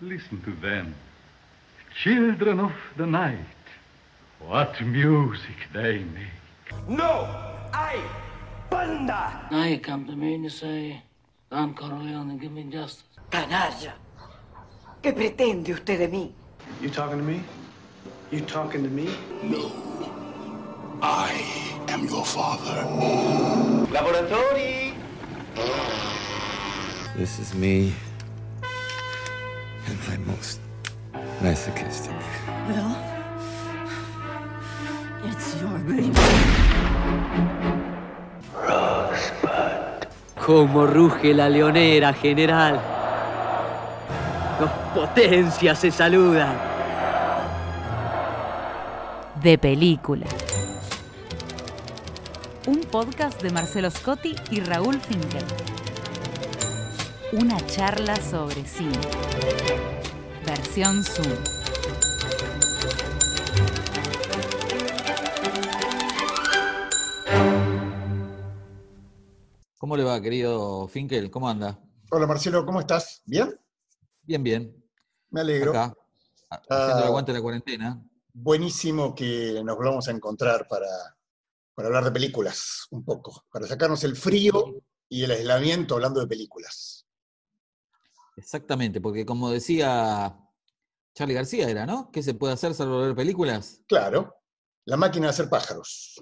Listen to them. Children of the night. What music they make. No! I, Banda! Now you come to me and you say, Don Corleone, give me justice. Canalla. ¿Qué pretende usted de mí? You talking to me? You talking to me? No. I am your father. Laboratori! This is me my most masochistic. Well, it's your baby. Cómo ruge la leonera, general. Dos potencias se saludan. De película. Un podcast de Marcelo Scotti y Raúl Finkel. Una charla sobre cine. Zoom. ¿Cómo le va, querido Finkel? ¿Cómo anda? Hola Marcelo, ¿cómo estás? ¿Bien? Bien, bien. Me alegro. Acá, haciendo el Ah, aguante de la cuarentena. Buenísimo que nos volvamos a encontrar para, para hablar de películas un poco, para sacarnos el frío y el aislamiento hablando de películas. Exactamente, porque como decía Charlie García, era, ¿no? ¿Qué se puede hacer salvo ver películas? Claro, la máquina de hacer pájaros.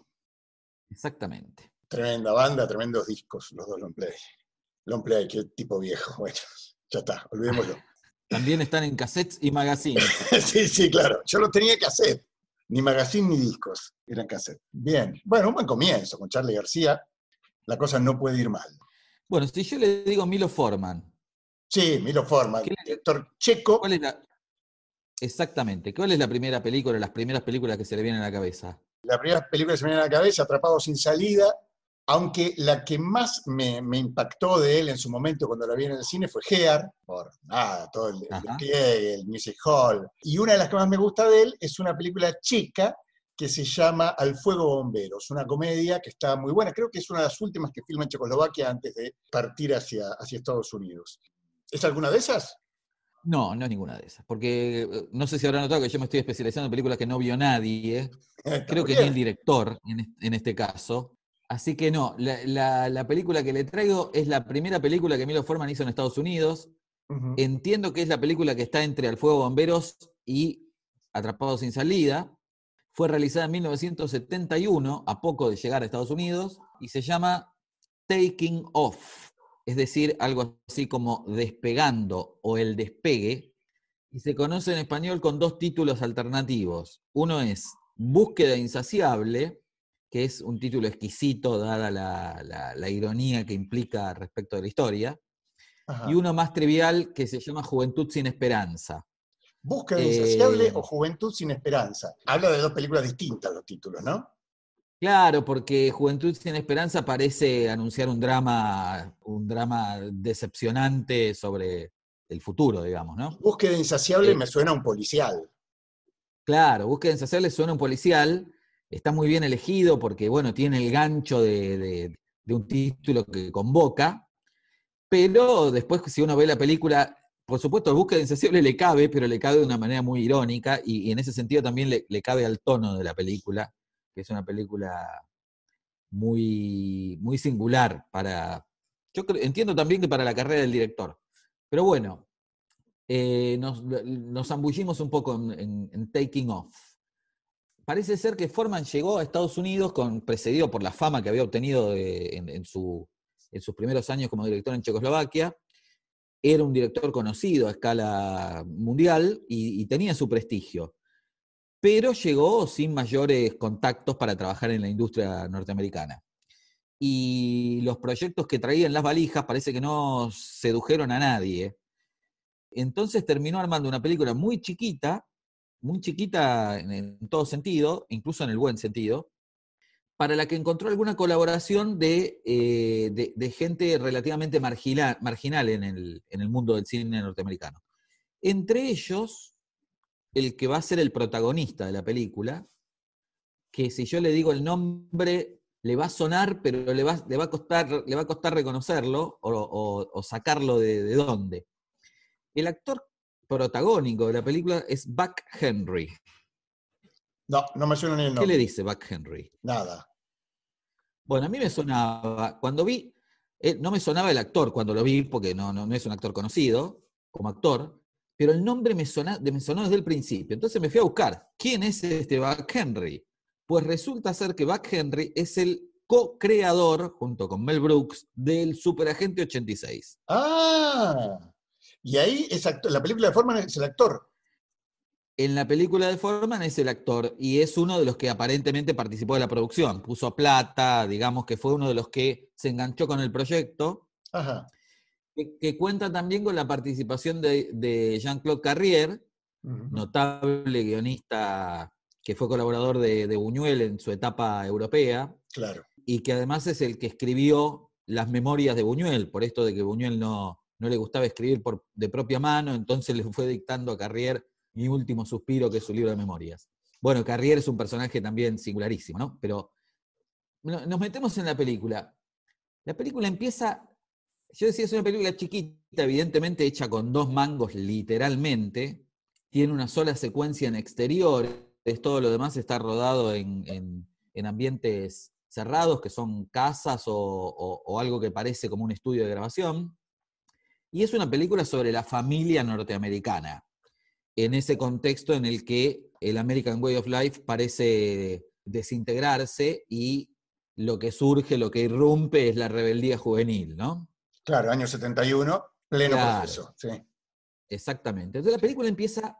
Exactamente. Tremenda banda, tremendos discos, los dos long play. Long play, qué tipo viejo. Bueno, ya está, olvidémoslo. También están en cassettes y magazines. sí, sí, claro. Yo lo tenía cassette. Ni magazine ni discos. Eran cassette. Bien. Bueno, un buen comienzo con Charlie García. La cosa no puede ir mal. Bueno, si yo le digo Milo Forman, Sí, Milo Forman, ¿Qué le- director checo. ¿cuál es la... Exactamente, ¿cuál es la primera película, las primeras películas que se le vienen a la cabeza? La primera película que se me viene a la cabeza, Atrapado sin salida, aunque la que más me, me impactó de él en su momento cuando la vi en el cine fue Gear, por nada, todo el, el el music hall. Y una de las que más me gusta de él es una película checa que se llama Al Fuego Bomberos, una comedia que está muy buena, creo que es una de las últimas que filma en Checoslovaquia antes de partir hacia, hacia Estados Unidos. ¿Es alguna de esas? No, no es ninguna de esas, porque eh, no sé si habrán notado que yo me estoy especializando en películas que no vio nadie, creo que ni el director en, es- en este caso. Así que no, la, la- la película que le traigo es la primera película que Milo Forman hizo en Estados Unidos. Entiendo que es la película que está entre Al Fuego Bomberos y Atrapados sin Salida. Fue realizada en 1971, a poco de llegar a Estados Unidos, y se llama Taking Off, es decir, algo así como Despegando o El Despegue, y se conoce en español con dos títulos alternativos. Uno es Búsqueda Insaciable, que es un título exquisito dada la, la- la ironía que implica respecto de la historia, Ajá. y uno más trivial que se llama Juventud sin Esperanza. Búsqueda Eh, insaciable o Juventud sin esperanza. Habla de dos películas distintas los títulos, ¿no? Claro, porque Juventud sin Esperanza parece anunciar un drama, un drama decepcionante sobre el futuro, digamos, ¿no? Búsqueda insaciable Eh, me suena a un policial. Claro, Búsqueda Insaciable suena un policial, está muy bien elegido porque, bueno, tiene el gancho de, de- de un título que convoca, pero después si uno ve la película, por supuesto, Búsqueda Insaciable le cabe, pero le cabe de una manera muy irónica y, y en ese sentido también le, le cabe al tono de la película, que es una película muy, muy singular para, yo entiendo también que para la carrera del director. Pero bueno, eh, nos, nos un poco en, Taking Off. Parece ser que Forman llegó a Estados Unidos con, precedido por la fama que había obtenido en, su- en sus primeros años como director en Checoslovaquia. Era un director conocido a escala mundial y tenía su prestigio. Pero llegó sin mayores contactos para trabajar en la industria norteamericana. Y los proyectos que traía en las valijas parece que no sedujeron a nadie. Entonces terminó armando una película muy chiquita, muy chiquita en, todo sentido, incluso en el buen sentido, para la que encontró alguna colaboración de, eh, gente relativamente marginal, en el mundo del cine norteamericano. Entre ellos, el que va a ser el protagonista de la película, que si yo le digo el nombre, le va a sonar, pero le va, le va, a, costar, le va a costar reconocerlo o, o- o sacarlo de, de dónde. El actor protagónico de la película es Buck Henry. No, no me suena ni el ¿Qué nombre. le dice Buck Henry? Nada. Bueno, a mí me sonaba, cuando vi, eh, no me sonaba el actor cuando lo vi, porque no, no, no es un actor conocido como actor, pero el nombre me, sona- de- me sonó desde el principio. Entonces me fui a buscar, ¿quién es este Buck Henry? Pues resulta ser que Buck Henry es el co-creador, junto con Mel Brooks, del Superagente 86. Ah, y ahí es actor, la película de Forman es el actor. En la película de Foreman es el actor y es uno de los que aparentemente participó de la producción. Puso plata, digamos que fue uno de los que se enganchó con el proyecto. Ajá. Que, que cuenta también con la participación de, de Jean-Claude Carrier, notable guionista que fue colaborador de, de Buñuel en su etapa europea, Claro. y que además es el que escribió las memorias de Buñuel, por esto de que Buñuel no, no le gustaba escribir por, de propia mano, entonces le fue dictando a Carrier Mi último suspiro, que es su libro de memorias. Bueno, Carrier es un personaje también singularísimo, ¿no? Pero no- nos metemos en la película. La película empieza, yo decía, es una película chiquita, evidentemente hecha con dos mangos literalmente, tiene una sola secuencia en exteriores, todo lo demás está rodado en, en- en ambientes cerrados, que son casas o, o- o algo que parece como un estudio de grabación. Y es una película sobre la familia norteamericana, en ese contexto en el que el American Way of Life parece desintegrarse y lo que surge, lo que irrumpe es la rebeldía juvenil, ¿no? Claro, año 71, pleno Claro. proceso. Sí. Exactamente. Entonces la película empieza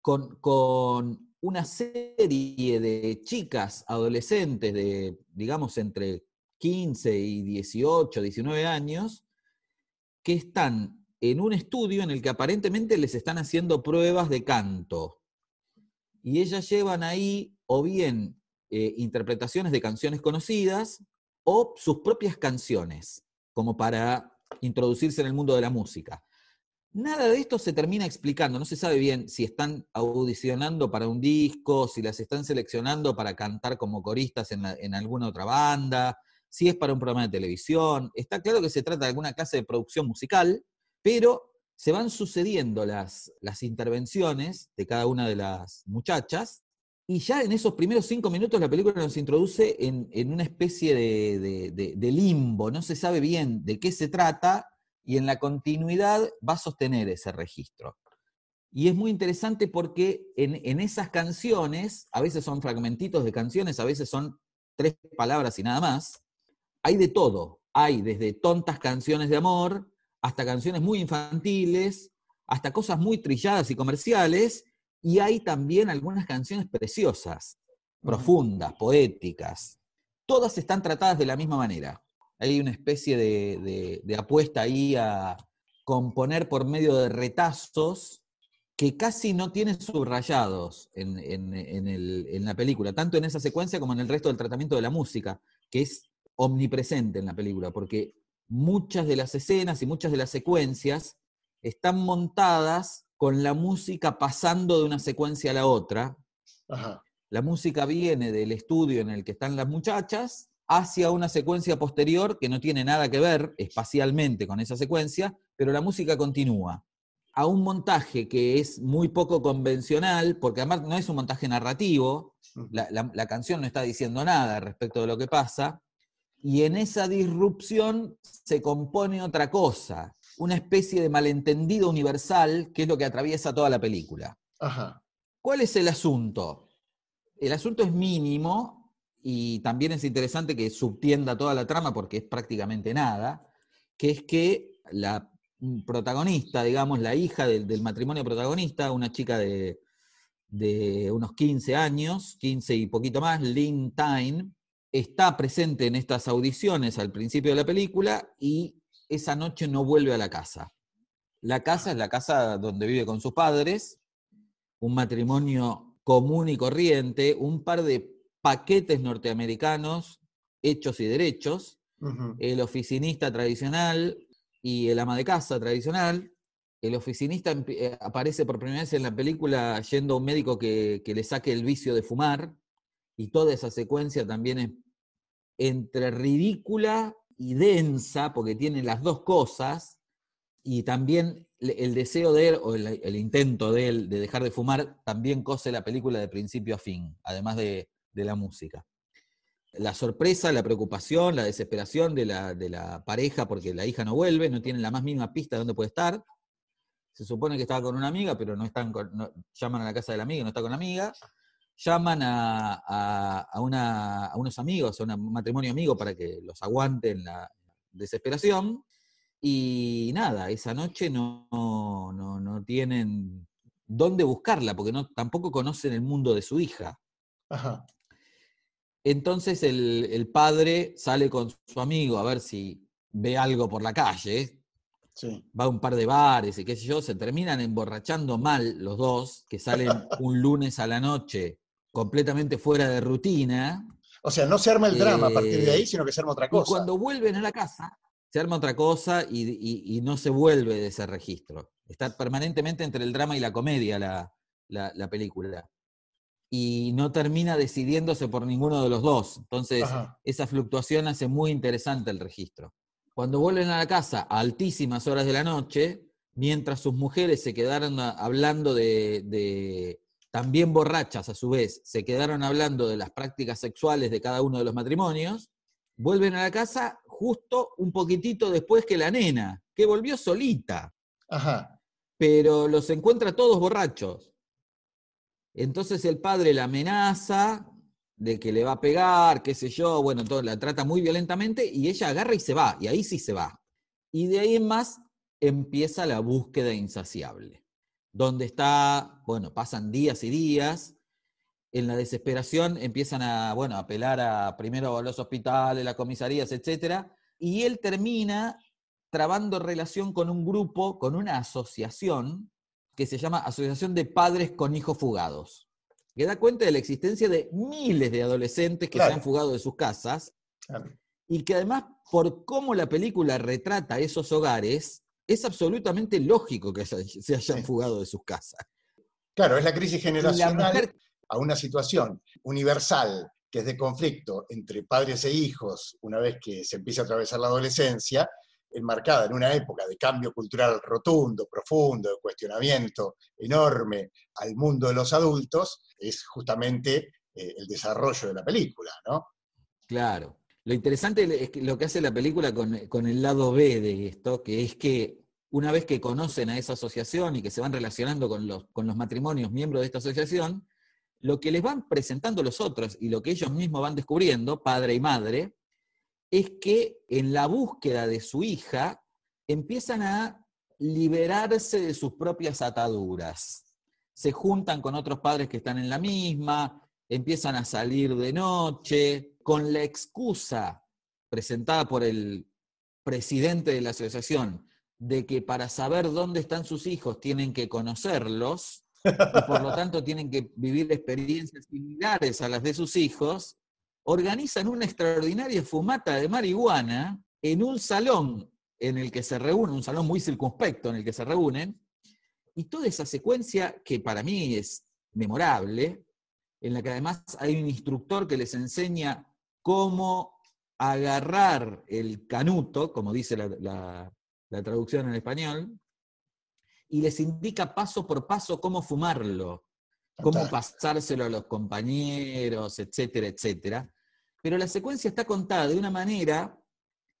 con, con una serie de chicas adolescentes de, digamos, entre 15 y 18, 19 años, que están en un estudio en el que aparentemente les están haciendo pruebas de canto. Y ellas llevan ahí o bien eh, interpretaciones de canciones conocidas o sus propias canciones, como para introducirse en el mundo de la música. Nada de esto se termina explicando, no se sabe bien si están audicionando para un disco, si las están seleccionando para cantar como coristas en, alguna otra banda, si es para un programa de televisión. Está claro que se trata de alguna clase de producción musical, pero se van sucediendo las, las intervenciones de cada una de las muchachas y ya en esos primeros cinco minutos la película nos introduce en, en una especie de, de- limbo, no se sabe bien de qué se trata y en la continuidad va a sostener ese registro. Y es muy interesante porque en, en esas canciones, a veces son fragmentitos de canciones, a veces son tres palabras y nada más, hay de todo. Hay desde tontas canciones de amor hasta canciones muy infantiles, hasta cosas muy trilladas y comerciales, y hay también algunas canciones preciosas, profundas, poéticas. Todas están tratadas de la misma manera. Hay una especie de, de- de apuesta ahí a componer por medio de retazos que casi no tienen subrayados en, en- en el- en la película, tanto en esa secuencia como en el resto del tratamiento de la música, que es omnipresente en la película, porque muchas de las escenas y muchas de las secuencias están montadas con la música pasando de una secuencia a la otra. Ajá. La música viene del estudio en el que están las muchachas hacia una secuencia posterior que no tiene nada que ver espacialmente con esa secuencia, pero la música continúa. A un montaje que es muy poco convencional, porque además no es un montaje narrativo, la, la- la canción no está diciendo nada respecto de lo que pasa, y en esa disrupción se compone otra cosa, una especie de malentendido universal que es lo que atraviesa toda la película. Ajá. ¿Cuál es el asunto? El asunto es mínimo y también es interesante que subtienda toda la trama porque es prácticamente nada, que es que la protagonista, digamos, la hija del, del matrimonio protagonista, una chica de, de unos 15 años, 15 y poquito más, Lynn Tyne, está presente en estas audiciones al principio de la película y esa noche no vuelve a la casa. La casa es la casa donde vive con sus padres, un matrimonio común y corriente, un par de paquetes norteamericanos hechos y derechos, el oficinista tradicional y el ama de casa tradicional. El oficinista eh, aparece por primera vez en la película yendo a un médico que, que le saque el vicio de fumar, y toda esa secuencia también es entre ridícula y densa, porque tiene las dos cosas, Y también el deseo de él, o el, intento de él de dejar de fumar, también cose la película de principio a fin, además de, de la música. La sorpresa, la preocupación, la desesperación de la, de la, pareja porque la hija no vuelve, no tienen la más mínima pista de dónde puede estar. Se supone que estaba con una amiga, pero no están no, llaman a la casa de la amiga no está con la amiga. Llaman a, a, a, una, a unos amigos, a un matrimonio amigo para que los aguanten la desesperación. Y nada, esa noche no, no, no tienen dónde buscarla, porque no, tampoco conocen el mundo de su hija. Ajá. Entonces el, el, padre sale con su amigo a ver si ve algo por la calle. Sí. Va a un par de bares y qué sé yo, se terminan emborrachando mal los dos, que salen un lunes a la noche completamente fuera de rutina. O sea, no se arma el drama a partir de ahí, sino que se arma otra cosa. Y cuando vuelven a la casa, se arma otra cosa y, y, y, no se vuelve de ese registro. Está permanentemente entre el drama y la comedia la, la, la película. Y no termina decidiéndose por ninguno de los dos. Entonces, Ajá. esa fluctuación hace muy interesante el registro. Cuando vuelven a la casa a altísimas horas de la noche, mientras sus mujeres se quedaron hablando de, de también borrachas a su vez, se quedaron hablando de las prácticas sexuales de cada uno de los matrimonios, vuelven a la casa justo un poquitito después que la nena, que volvió solita. Ajá. Pero los encuentra todos borrachos. Entonces el padre la amenaza de que le va a pegar, qué sé yo, bueno, todo, la trata muy violentamente y ella agarra y se va, y ahí sí se va. Y de ahí en más empieza la búsqueda insaciable, donde está, bueno, pasan días y días, en la desesperación empiezan a, bueno, a apelar a primero a los hospitales, las comisarías, etc. Y él termina trabando relación con un grupo, con una asociación que se llama Asociación de Padres con Hijos Fugados, que da cuenta de la existencia de miles de adolescentes que claro. se han fugado de sus casas claro. y que además, por cómo la película retrata esos hogares, es absolutamente lógico que se hayan fugado de sus casas. Claro, es la crisis generacional. La mujer, a una situación universal que es de conflicto entre padres e hijos una vez que se empieza a atravesar la adolescencia, enmarcada en una época de cambio cultural rotundo, profundo, de cuestionamiento enorme al mundo de los adultos, es justamente eh, el desarrollo de la película, ¿no? Claro. Lo interesante es lo que hace la película con, el lado B de esto, que es que una vez que conocen a esa asociación y que se van relacionando con los matrimonios miembros de esta asociación, lo que les van presentando los otros y lo que ellos mismos van descubriendo, padre y madre, es que en la búsqueda de su hija empiezan a liberarse de sus propias ataduras. Se juntan con otros padres que están en la misma, empiezan a salir de noche, con la excusa presentada por el presidente de la asociación de que para saber dónde están sus hijos tienen que conocerlos, y por lo tanto tienen que vivir experiencias similares a las de sus hijos, organizan una extraordinaria fumata de marihuana en un salón en el que se reúnen, un salón muy circunspecto en el que se reúnen, y toda esa secuencia que para mí es memorable, en la que además hay un instructor que les enseña cómo agarrar el canuto, como dice la, la, la traducción en español, y les indica paso por paso cómo fumarlo, cómo pasárselo a los compañeros, etcétera, etcétera. Pero la secuencia está contada de una manera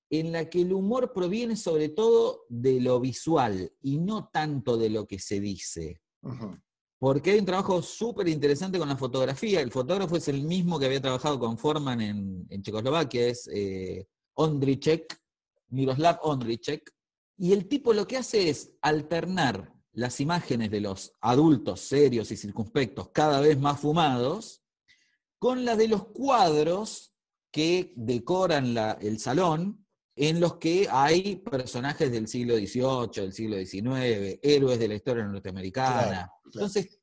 en la que el humor proviene sobre todo de lo visual y no tanto de lo que se dice. Uh -huh. Porque hay un trabajo súper interesante con la fotografía. El fotógrafo es el mismo que había trabajado con Forman en, Checoslovaquia, es eh, Ondrichek, Miroslav Ondrichek, y el tipo lo que hace es alternar las imágenes de los adultos serios y circunspectos cada vez más fumados con las de los cuadros que decoran el salón, en los que hay personajes del siglo XVIII, del siglo XIX, héroes de la historia norteamericana. Claro, claro. Entonces,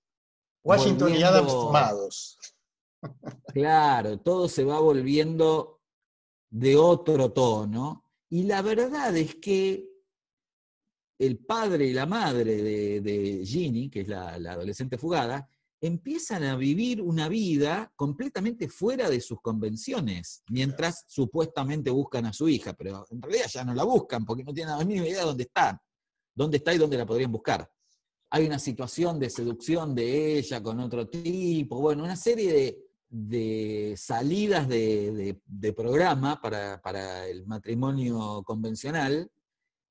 Washington volviendo, y Adams fumados. Claro, todo se va volviendo de otro tono. Y la verdad es que el padre y la madre de, de Ginny, que es la, la, adolescente fugada, empiezan a vivir una vida completamente fuera de sus convenciones, mientras supuestamente buscan a su hija, pero en realidad ya no la buscan porque no tienen la mínima idea de dónde están. dónde está y dónde la podrían buscar. Hay una situación de seducción de ella con otro tipo, bueno, una serie de, de salidas de, de- de programa para, para el matrimonio convencional,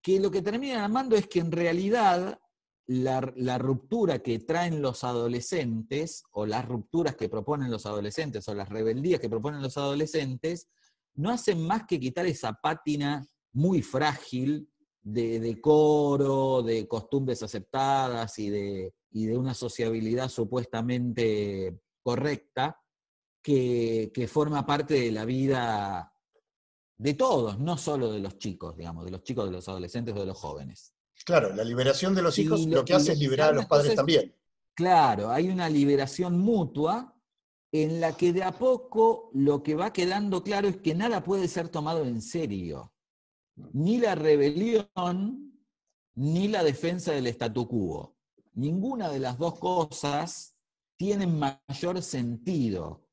que lo que terminan armando es que en realidad la, ruptura que traen los adolescentes, o las rupturas que proponen los adolescentes, o las rebeldías que proponen los adolescentes, no hacen más que quitar esa pátina muy frágil de decoro, de costumbres aceptadas y de, y de una sociabilidad supuestamente correcta, que, que forma parte de la vida de todos, no solo de los chicos, digamos, de los chicos, de los adolescentes o de los jóvenes. Claro, la liberación de los Y hijos lo- lo que hace es liberar a los padres también. Claro, hay una liberación mutua en la que de a poco lo que va quedando claro es que nada puede ser tomado en serio. Ni la rebelión, ni la defensa del statu quo. Ninguna de las dos cosas tienen mayor sentido,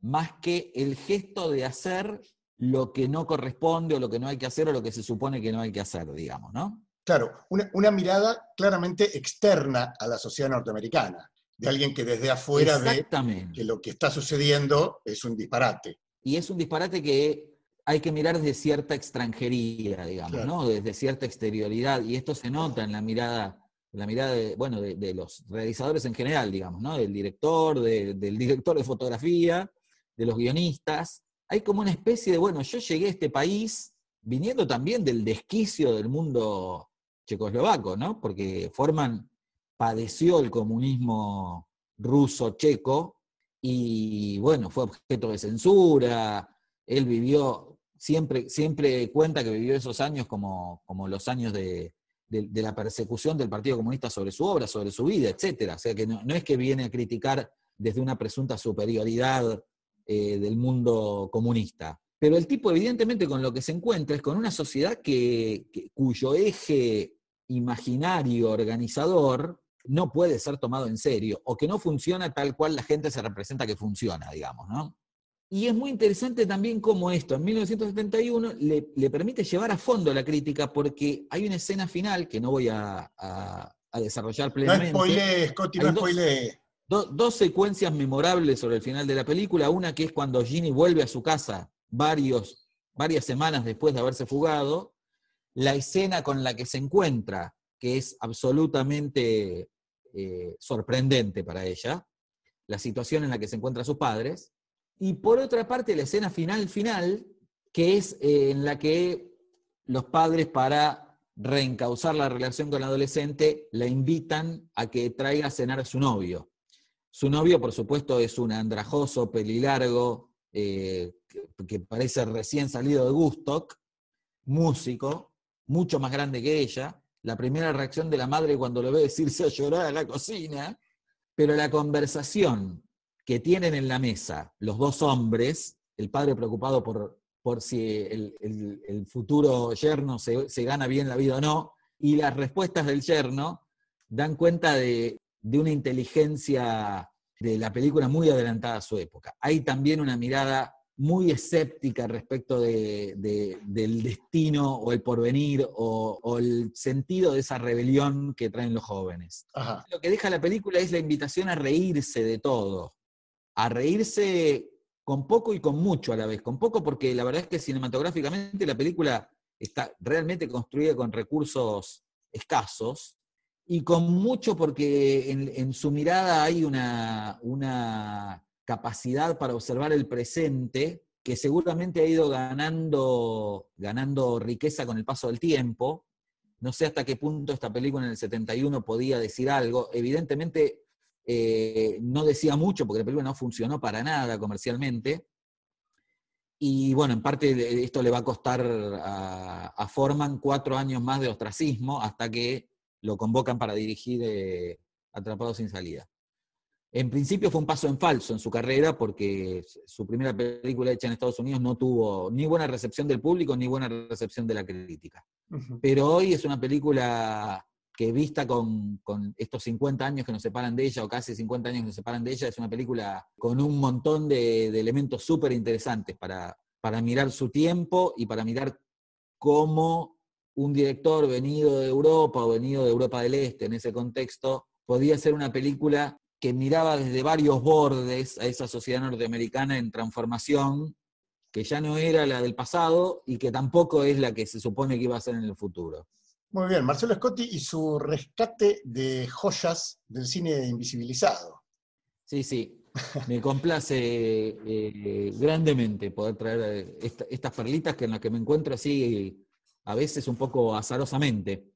más que el gesto de hacer lo que no corresponde o lo que no hay que hacer o lo que se supone que no hay que hacer, digamos, ¿no? Claro, una, una mirada claramente externa a la sociedad norteamericana, de alguien que desde afuera ve que lo que está sucediendo es un disparate. Y es un disparate que hay que mirar desde cierta extranjería, digamos, Claro. ¿no? Desde cierta exterioridad. Y esto se nota en la mirada, en la mirada de, bueno, de, de los realizadores en general, digamos, ¿no? Del director, de- del director de fotografía, de los guionistas. Hay como una especie de, bueno, yo llegué a este país viniendo también del desquicio del mundo checoslovaco, ¿no? Porque Forman padeció el comunismo ruso-checo y bueno, fue objeto de censura, él vivió, siempre, siempre cuenta que vivió esos años como, como los años de, de- la persecución del Partido Comunista sobre su obra, sobre su vida, etc. O sea que no, no es que viene a criticar desde una presunta superioridad eh, del mundo comunista. Pero el tipo evidentemente con lo que se encuentra es con una sociedad que, que- cuyo eje imaginario, organizador, no puede ser tomado en serio, o que no funciona tal cual la gente se representa que funciona, digamos, ¿no? Y es muy interesante también cómo esto, en 1971, le, le permite llevar a fondo la crítica, porque hay una escena final que no voy a, a- a desarrollar No plenamente. spoilees, Scotty, no dos- spoilees. do- dos secuencias memorables sobre el final de la película. Una que es cuando Ginny vuelve a su casa varios, varias semanas después de haberse fugado. La escena con la que se encuentra, que es absolutamente eh, sorprendente para ella. La situación en la que se encuentran sus padres. Y por otra parte, la escena final, final, que es eh, en la que los padres para reencauzar la relación con la adolescente la invitan a que traiga a cenar a su novio. Su novio, por supuesto, es un andrajoso, pelilargo, eh, que, parece recién salido de Gustock, músico, mucho más grande que ella. La primera reacción de la madre cuando lo ve es irse a llorar a la cocina, pero la conversación que tienen en la mesa los dos hombres, el padre preocupado por, por si el, el- el futuro yerno se, se gana bien la vida o no, y las respuestas del yerno dan cuenta de, de una inteligencia de la película muy adelantada a su época. Hay también una mirada muy escéptica respecto de- de- del destino o el porvenir o, o el sentido de esa rebelión que traen los jóvenes. Ajá. Lo que deja la película es la invitación a reírse de todo, a reírse con poco y con mucho a la vez. Con poco porque la verdad es que cinematográficamente la película está realmente construida con recursos escasos y con mucho porque en, en su mirada hay una, una capacidad para observar el presente que seguramente ha ido ganando, ganando riqueza con el paso del tiempo. No sé hasta qué punto esta película en el 71 podía decir algo. Evidentemente eh, no decía mucho porque la película no funcionó para nada comercialmente. Y bueno, en parte esto le va a costar a, a Forman cuatro años más de ostracismo hasta que lo convocan para dirigir eh, Atrapados sin salida. En principio fue un paso en falso en su carrera porque su primera película hecha en Estados Unidos no tuvo ni buena recepción del público ni buena recepción de la crítica. Pero hoy es una película que vista con, con estos 50 años que nos separan de ella, o casi 50 años que nos separan de ella, es una película con un montón de, de elementos súper interesantes para, para mirar su tiempo y para mirar cómo un director venido de Europa o venido de Europa del Este en ese contexto podía ser una película que miraba desde varios bordes a esa sociedad norteamericana en transformación, que ya no era la del pasado y que tampoco es la que se supone que iba a ser en el futuro. Muy bien, Marcelo Scotti y su rescate de joyas del cine invisibilizado. Sí, sí, me complace eh, grandemente poder traer eh, esta- estas perlitas que en las que me encuentro así a veces un poco azarosamente.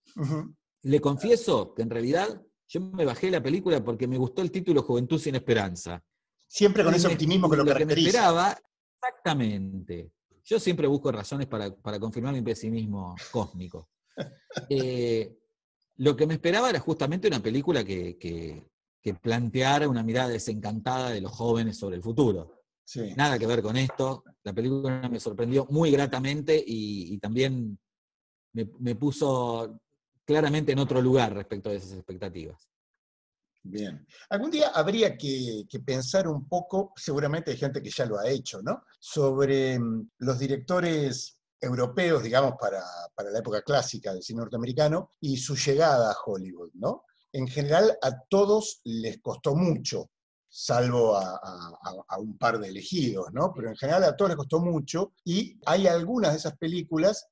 Le confieso que en realidad yo me bajé la película porque me gustó el título Juventud sin Esperanza. Siempre con Y ese me- optimismo que lo me caracteriza. esperaba, exactamente. Yo siempre busco razones para, para confirmar mi pesimismo cósmico. Eh, lo que me esperaba era justamente una película que, que- que planteara una mirada desencantada de los jóvenes sobre el futuro. Sí. Nada que ver con esto. La película me sorprendió muy gratamente y, y también me, me puso claramente en otro lugar respecto de esas expectativas. Bien. Algún día habría que, pensar un poco, seguramente hay gente que ya lo ha hecho, ¿no? Sobre mm, los directores europeos, digamos, para, para la época clásica del cine norteamericano y su llegada a Hollywood, ¿no? En general a todos les costó mucho, salvo a, a- a- a un par de elegidos, ¿no? Pero en general a todos les costó mucho y hay algunas de esas películas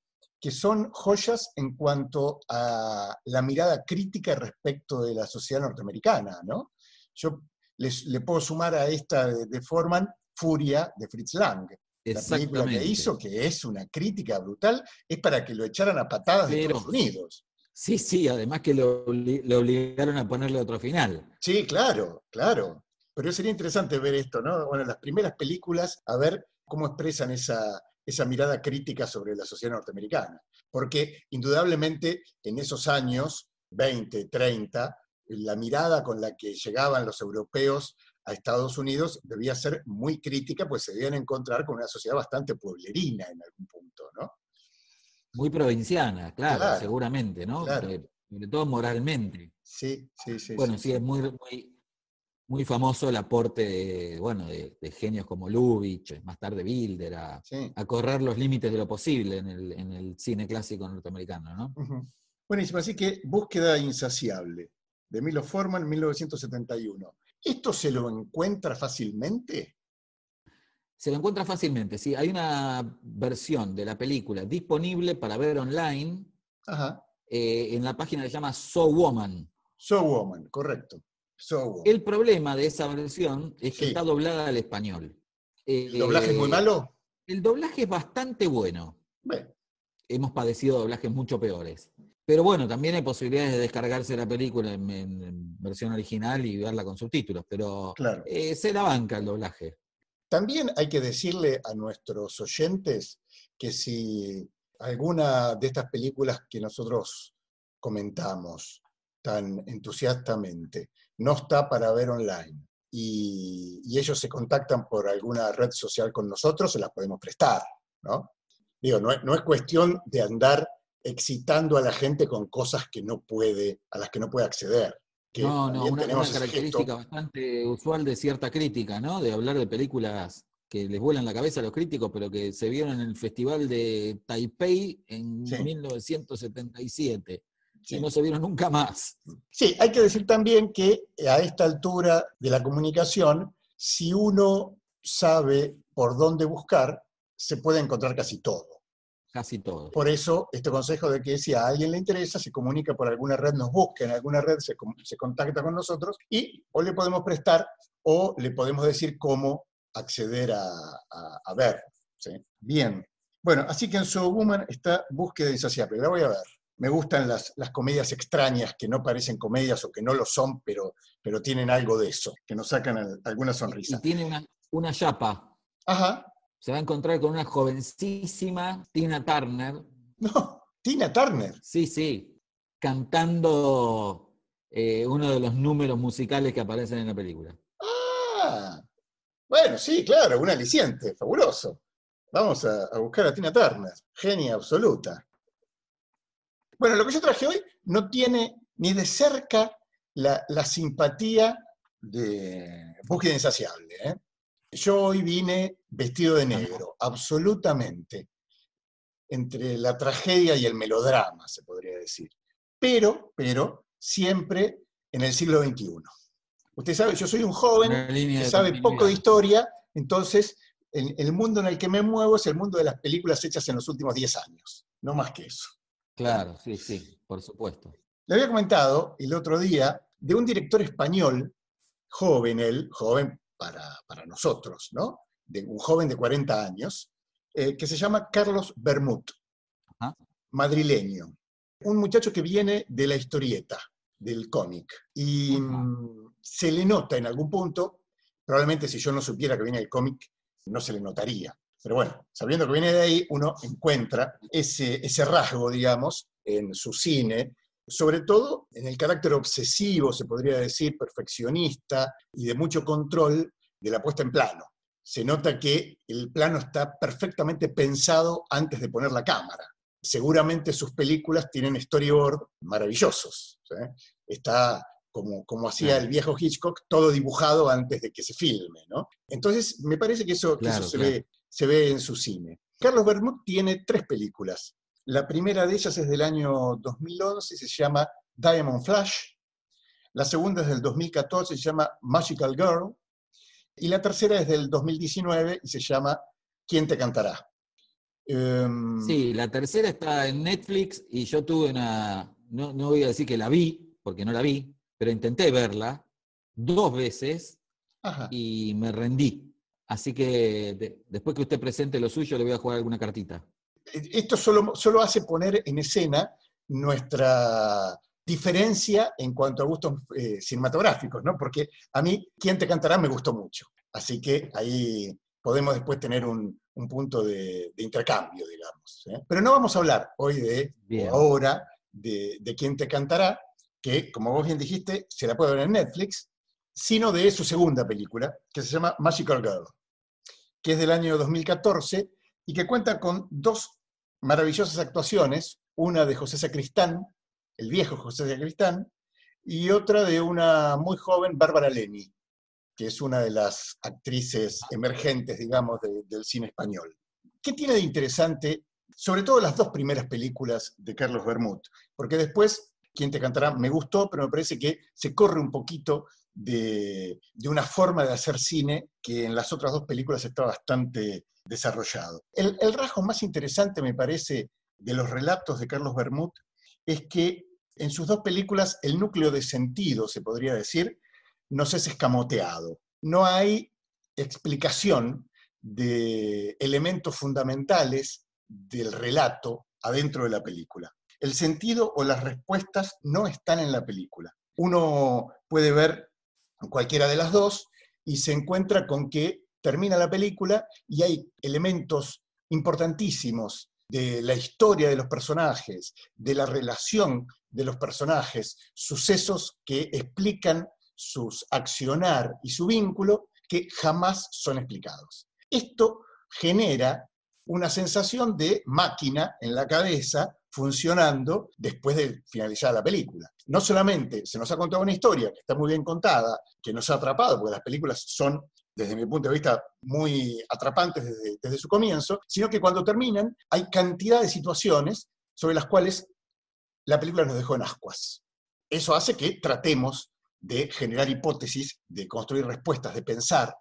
que son joyas en cuanto a la mirada crítica respecto de la sociedad norteamericana, ¿no? Yo les- le puedo sumar a esta de, de Forman, Furia, de Fritz Lang. La película que hizo, que es una crítica brutal, es para que lo echaran a patadas de Pero- Estados Unidos. Sí, sí, además que lo obligaron a ponerle otro final. Sí, claro, claro. Pero sería interesante ver esto, ¿no? Bueno, las primeras películas, a ver cómo expresan esa, esa mirada crítica sobre la sociedad norteamericana. Porque indudablemente en esos años, 20, 30, la mirada con la que llegaban los europeos a Estados Unidos debía ser muy crítica, pues se debían encontrar con una sociedad bastante pueblerina en algún punto, ¿no? Muy provinciana, claro, Claro, seguramente, ¿no? claro. Sobre, sobre todo moralmente. Sí, sí, sí. Bueno, sí, sí, es muy, muy, muy famoso el aporte de, bueno, de, de genios como Lubitsch, más tarde Bilder, a, sí. a correr los límites de lo posible en el, en el cine clásico norteamericano, ¿no? Buenísimo, así que Búsqueda Insaciable, de Milo Forman, 1971. ¿Esto se lo encuentra fácilmente? Se lo encuentra fácilmente, sí. Hay una versión de la película disponible para ver online Ajá. eh, en la página que se llama So Woman. So Woman, correcto. So. El problema de esa versión es que Sí. está doblada al español. ¿El doblaje es muy Eh, malo? El doblaje es bastante bueno. Bueno, Hemos padecido doblajes mucho peores. Pero bueno, también hay posibilidades de descargarse la película en, en- en versión original y verla con subtítulos, pero claro. eh, se la banca el doblaje. También hay que decirle a nuestros oyentes que si alguna de estas películas que nosotros comentamos tan entusiastamente no está para ver online y, y ellos se contactan por alguna red social con nosotros, se las podemos prestar, ¿no? Digo, no es, no es cuestión de andar excitando a la gente con cosas que no puede, a las que no puede acceder. Que no, no, una, tenemos una característica gesto. bastante usual de cierta crítica, ¿no? De hablar de películas que les vuelan la cabeza a los críticos, pero que se vieron en el Festival de Taipei en Sí. 1977 Sí. y no se vieron nunca más. Sí, hay que decir también que a esta altura de la comunicación, si uno sabe por dónde buscar, se puede encontrar casi todo. Casi todo. Por eso, este consejo de que si a alguien le interesa, se comunica por alguna red, nos busca en alguna red, se, contacta con nosotros y o le podemos prestar o le podemos decir cómo acceder a, a, a ver. ¿sí? Bien. Bueno, así que en So Woman está Búsqueda Insaciable. La voy a ver. Me gustan las, las comedias extrañas que no parecen comedias o que no lo son, pero, pero tienen algo de eso, que nos sacan al- alguna Y sonrisa. tiene una, una chapa. Ajá. Se va a encontrar con una jovencísima Tina Turner. No, Tina Turner. Sí, sí. Cantando eh, uno de los números musicales que aparecen en la película. Ah, bueno, sí, claro, un aliciente, fabuloso. Vamos a, a buscar a Tina Turner, genia absoluta. Bueno, lo que yo traje hoy no tiene ni de cerca la, la simpatía de Búsqueda Insaciable. ¿eh? Yo hoy vine vestido de negro, absolutamente. entre la tragedia y el melodrama, se podría decir. Pero, pero, siempre en el siglo XXI. Usted sabe, yo soy un joven que sabe poco de historia, entonces el, el, mundo en el que me muevo es el mundo de las películas hechas en los últimos 10 años, no más que eso. Claro, sí, sí, por supuesto. Le había comentado el otro día de un director español, joven él, joven para, para nosotros, ¿no? De un joven de 40 años, eh, que se llama Carlos Bermut, madrileño. Un muchacho que viene de la historieta, del cómic. Y mm, se le nota en algún punto, probablemente si yo no supiera que viene del cómic, no se le notaría. Pero bueno, sabiendo que viene de ahí, uno encuentra ese, ese rasgo, digamos, en su cine, sobre todo en el carácter obsesivo, se podría decir, perfeccionista y de mucho control de la puesta en plano. Se nota que el plano está perfectamente pensado antes de poner la cámara. Seguramente sus películas tienen storyboard maravillosos. Está como, como hacía el viejo Hitchcock, todo dibujado antes de que se filme. ¿no? Entonces, me parece que eso, que eso se, ve, se ve en su cine. Carlos Bermud tiene tres películas. La primera de ellas es del año 2011 y se llama Diamond Flash. La segunda es del 2014 y se llama Magical Girl. Y la tercera es del 2019 y se llama ¿Quién te cantará? Um, sí, la tercera está en Netflix y yo tuve una, no, no, voy a decir que la vi, porque no la vi, pero intenté verla dos veces Ajá. y me rendí. Así que de, después que usted presente lo suyo, le voy a jugar alguna cartita esto solo, solo hace poner en escena nuestra diferencia en cuanto a gustos eh, cinematográficos, ¿no? Porque a mí, ¿Quién te cantará? me gustó mucho. Así que ahí podemos después tener un, un punto de, de, intercambio, digamos. ¿eh? Pero no vamos a hablar hoy de, o ahora, de, de quién te cantará, que, como vos bien dijiste, se la puede ver en Netflix, sino de su segunda película, que se llama Magical Girl, que es del año 2014 y que cuenta con dos maravillosas actuaciones, una de José Sacristán, el viejo José Sacristán, y otra de una muy joven Bárbara Leni, que es una de las actrices emergentes, digamos, de, del cine español. ¿Qué tiene de interesante, sobre todo las dos primeras películas de Carlos Bermud? Porque después, quien te cantará, me gustó, pero me parece que se corre un poquito de, una forma de hacer cine que en las otras dos películas está bastante desarrollado. El, el, rasgo más interesante, me parece, de los relatos de Carlos Bermud es que en sus dos películas el núcleo de sentido, se podría decir, nos es escamoteado. No hay explicación de elementos fundamentales del relato adentro de la película. El sentido o las respuestas no están en la película. Uno puede ver cualquiera de las dos y se encuentra con que termina la película y hay elementos importantísimos de la historia de los personajes, de la relación de los personajes, sucesos que explican sus accionar y su vínculo que jamás son explicados. Esto genera una sensación de máquina en la cabeza funcionando después de finalizar la película. No solamente se nos ha contado una historia que está muy bien contada, que nos ha atrapado, porque las películas son, desde mi punto de vista, muy atrapantes desde, su comienzo, sino que cuando terminan hay cantidad de situaciones sobre las cuales la película nos dejó en ascuas. Eso hace que tratemos de generar hipótesis, de construir respuestas, de pensar.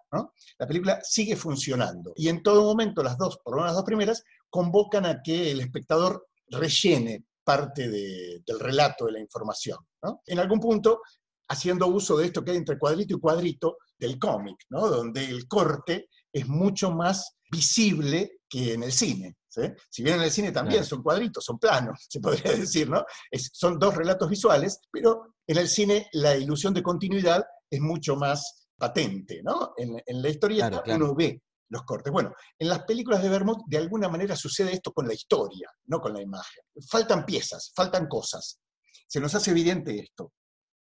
La película sigue funcionando y en todo momento las dos, por lo menos las dos primeras, convocan a que el espectador rellene parte de, del relato de la información. En algún punto, haciendo uso de esto que hay entre cuadrito y cuadrito del cómic, donde el corte es mucho más visible que en el cine. ¿Sí? Si bien en el cine también claro. son cuadritos, son planos, se podría decir, ¿no? Es, son dos relatos visuales, pero en el cine la ilusión de continuidad es mucho más patente, ¿no? En, en la claro, claro. uno ve los cortes. Bueno, en las películas de Bermud de alguna manera sucede esto con la historia, no con la imagen. Faltan piezas, faltan cosas. Se nos hace evidente esto.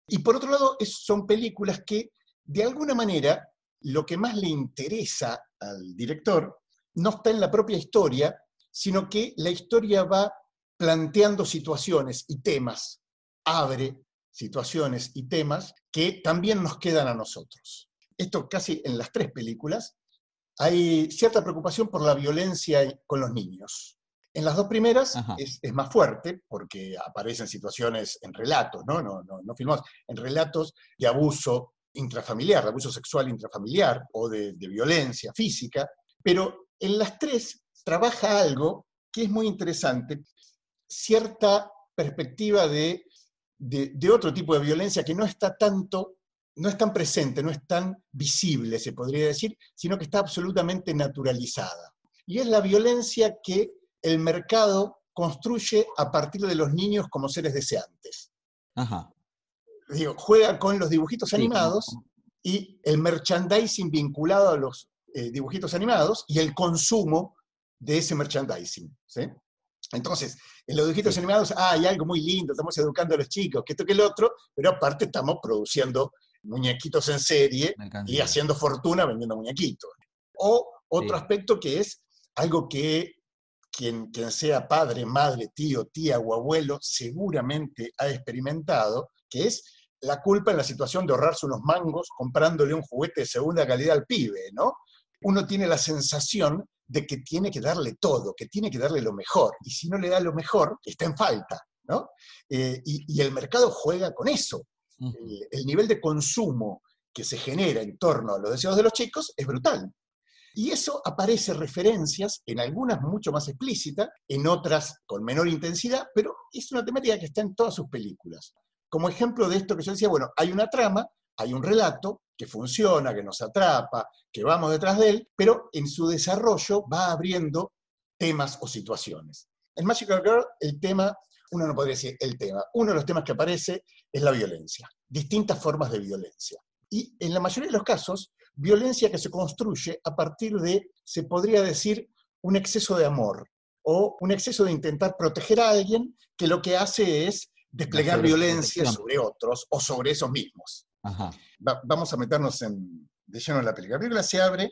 Y por otro lado, es, son películas que de alguna manera lo que más le interesa al director no está en la propia historia, sino que la historia va planteando situaciones y temas, abre situaciones y temas que también nos quedan a nosotros. Esto casi en las tres películas hay cierta preocupación por la violencia con los niños. En las dos primeras es, es más fuerte porque aparecen situaciones en relatos, ¿no? No, no, no filmados, en relatos de abuso intrafamiliar, de abuso sexual intrafamiliar o de, de violencia física, pero en las tres trabaja algo que es muy interesante, cierta perspectiva de, de- de otro tipo de violencia que no está tanto, no es tan presente, no es tan visible, se podría decir, sino que está absolutamente naturalizada. Y es la violencia que el mercado construye a partir de los niños como seres deseantes. Ajá. Digo, juega con los dibujitos animados y el merchandising vinculado a los eh, dibujitos animados y el consumo de ese merchandising. ¿sí? Entonces, en los dibujitos animados, ah, hay algo muy lindo, estamos educando a los chicos, que esto que el otro, pero aparte estamos produciendo muñequitos en serie y haciendo fortuna vendiendo muñequitos. O otro Sí. aspecto que es algo que quien, quien sea padre, madre, tío, tía o abuelo seguramente ha experimentado, que es la culpa en la situación de ahorrarse unos mangos comprándole un juguete de segunda calidad al pibe, ¿no? Uno tiene la sensación de que tiene que darle todo, que tiene que darle lo mejor, y si no le da lo mejor, está en falta, ¿no? Eh, y, y el mercado juega con eso. El nivel de consumo que se genera en torno a los deseos de los chicos es brutal. Y eso aparece referencias, en algunas mucho más explícitas, en otras con menor intensidad, pero es una temática que está en todas sus películas. Como ejemplo de esto que yo decía, bueno, hay una trama, hay un relato que funciona, que nos atrapa, que vamos detrás de él, pero en su desarrollo va abriendo temas o situaciones. En Magical Girl, el tema, uno no podría decir el tema, uno de los temas que aparece es la violencia, distintas formas de violencia. Y en la mayoría de los casos, violencia que se construye a partir de, se podría decir, un exceso de amor o un exceso de intentar proteger a alguien que lo que hace es desplegar violencia sobre otros o sobre esos mismos. Ajá. Va- vamos a meternos en, de lleno en la película. La película se abre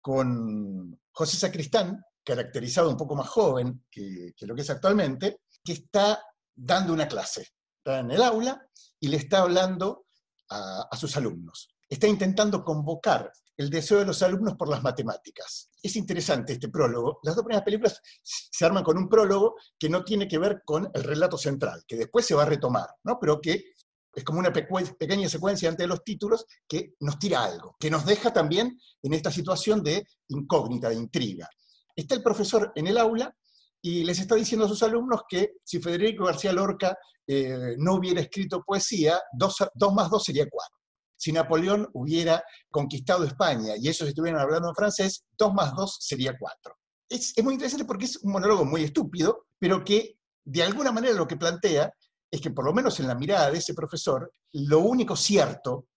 con José Sacristán, caracterizado un poco más joven que, que lo que es actualmente, que está dando una clase. Está en el aula y le está hablando a, a sus alumnos. Está intentando convocar el deseo de los alumnos por las matemáticas. Es interesante este prólogo. Las dos primeras películas se arman con un prólogo que no tiene que ver con el relato central, que después se va a retomar, ¿no? pero que es como una pequeña secuencia antes de los títulos que nos tira algo, que nos deja también en esta situación de incógnita, de intriga. Está el profesor en el aula y les está diciendo a sus alumnos que si Federico García Lorca eh, no hubiera escrito poesía, dos, dos más dos sería cuatro. Si Napoleón hubiera conquistado España y ellos estuvieran hablando en francés, dos más dos sería cuatro. Es, es muy interesante porque es un monólogo muy estúpido, pero que de alguna manera lo que plantea es que por lo menos en la mirada de ese profesor, lo único cierto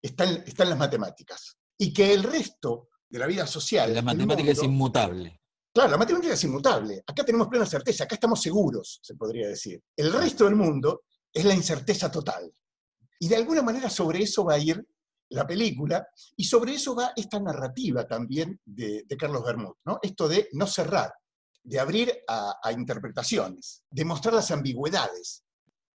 está en, está en las matemáticas. Y que el resto de la vida social... La matemática es inmutable. Claro, la matemática es inmutable. Acá tenemos plena certeza, acá estamos seguros, se podría decir. El resto del mundo es la incerteza total. Y de alguna manera sobre eso va a ir la película y sobre eso va esta narrativa también de, de Carlos Bermud, ¿no? Esto de no cerrar, de abrir a, a interpretaciones, de mostrar las ambigüedades.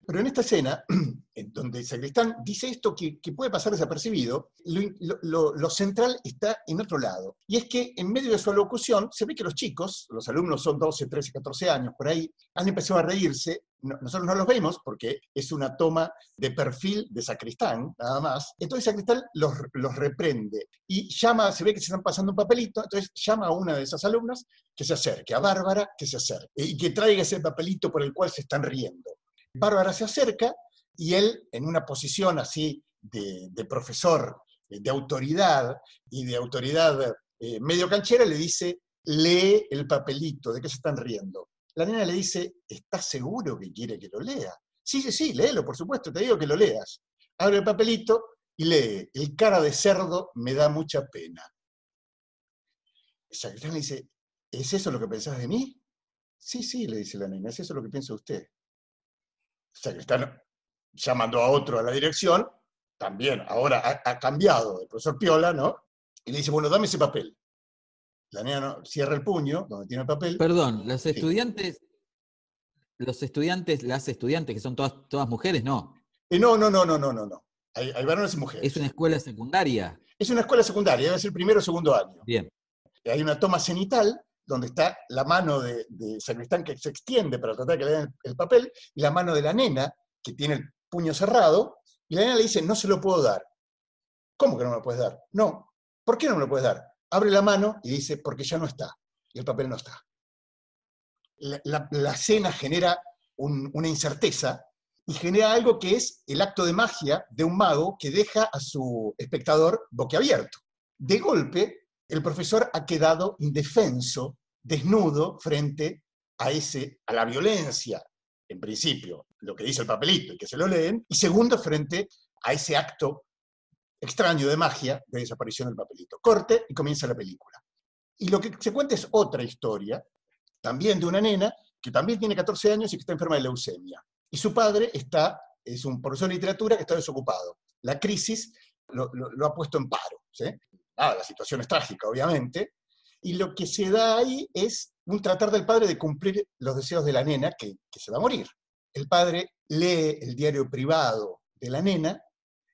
Pero en esta escena, en donde Sacristán dice esto que, puede pasar desapercibido, lo, central está en otro lado. Y es que en medio de su alocución se ve que los chicos, los alumnos son 12, 13, 14 años, por ahí, han empezado a reírse. No- nosotros no los vemos porque es una toma de perfil de Sacristán, nada más. Entonces Sacristán los, los reprende y llama, se ve que se están pasando un papelito, entonces llama a una de esas alumnas que se acerque, a Bárbara que se acerque, y que traiga ese papelito por el cual se están riendo. Bárbara se acerca y él, en una posición así de, profesor, eh, de autoridad y de autoridad eh, medio canchera, le dice, lee el papelito, ¿de qué se están riendo? La nena le dice, ¿estás seguro que quiere que lo lea? Sí, sí, sí, léelo, por supuesto, te digo que lo leas. Abre el papelito y lee, el cara de cerdo me da mucha pena. Sacristán le dice, ¿es eso lo que pensás de mí? Sí, sí, le dice la nena, es eso lo que piensa usted. Sacristán ya mandó a otro a la dirección, también ahora ha, ha cambiado el profesor Piola, ¿no? Y le dice, bueno, dame ese papel. La nena no- cierra el puño, donde tiene el papel. Perdón, los estudiantes, los estudiantes, las estudiantes, que son todas, todas mujeres, no. Eh, no, no, no, no, no, no, no. Hay, hay varones y mujeres. Es una escuela secundaria. Es una escuela secundaria, debe ser primero o segundo año. Bien. Hay una toma cenital donde está la mano de, de Sacristán que se extiende para tratar de que le den el, el papel, y la mano de la nena, que tiene el puño cerrado, y la nena le dice, no se lo puedo dar. ¿Cómo que no me lo puedes dar? No. ¿Por qué no me lo puedes dar? Abre la mano y dice, porque ya no está. Y el papel no está. La, escena genera un- una incerteza y genera algo que es el acto de magia de un mago que deja a su espectador boquiabierto. De golpe, el profesor ha quedado indefenso, desnudo, frente a, ese, a la violencia, en principio, lo que dice el papelito y que se lo leen, y segundo, frente a ese acto extraño de magia de desaparición del papelito. Corte y comienza la película. Y lo que se cuenta es otra historia, también de una nena que también tiene 14 años y que está enferma de leucemia. Y su padre está, es un profesor de literatura que está desocupado. La crisis lo, lo- ha puesto en paro. ¿sí? La situación es trágica, obviamente. Y lo que se da ahí es un tratar del padre de cumplir los deseos de la nena que, se va a morir. El padre lee el diario privado de la nena